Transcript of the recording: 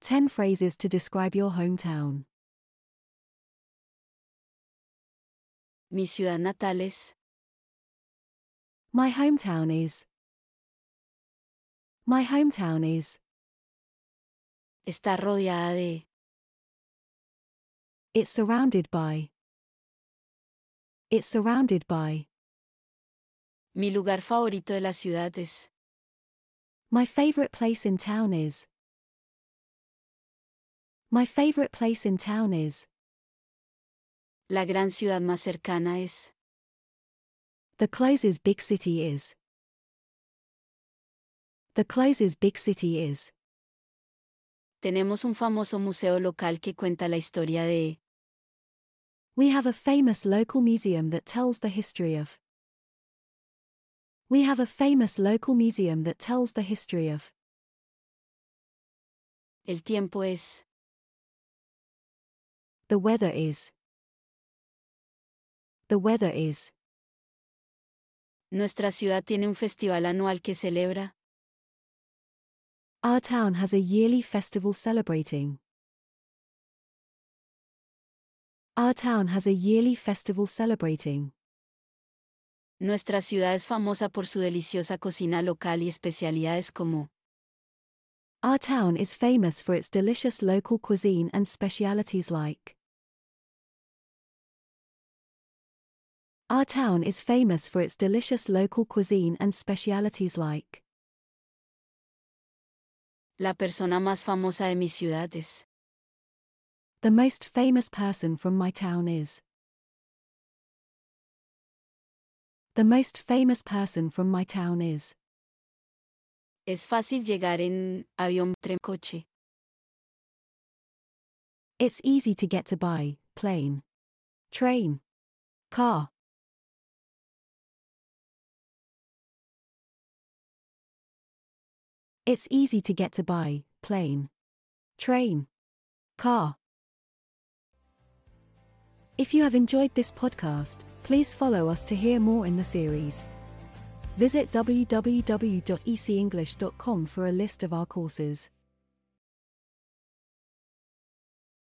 10 phrases to describe your hometown. Mi ciudad natal es. My hometown is. My hometown is. Está rodeada de. It's surrounded by. It's surrounded by. Mi lugar favorito de la ciudad es. My favorite place in town is. My favorite place in town is. La gran ciudad más cercana es. The closest big city is. The closest big city is. Tenemos un famoso museo local que cuenta la historia de. We have a famous local museum that tells the history of. We have a famous local museum that tells the history of. El tiempo es. The weather is. The weather is. Nuestra ciudad tiene un festival anual que celebra. Our town has a yearly festival celebrating. Our town has a yearly festival celebrating. Nuestra ciudad es famosa por su deliciosa cocina local y especialidades como. Our town is famous for its delicious local cuisine and specialities like. Our town is famous for its delicious local cuisine and specialities like. La persona más famosa de mi ciudad es. The most famous person from my town is. The most famous person from my town is. Es fácil llegar en avión, tren, coche. It's easy to get to by plane, train, car. It's easy to get to by plane, train, car. If you have enjoyed this podcast, please follow us to hear more in the series. Visit www.ecenglish.com for a list of our courses.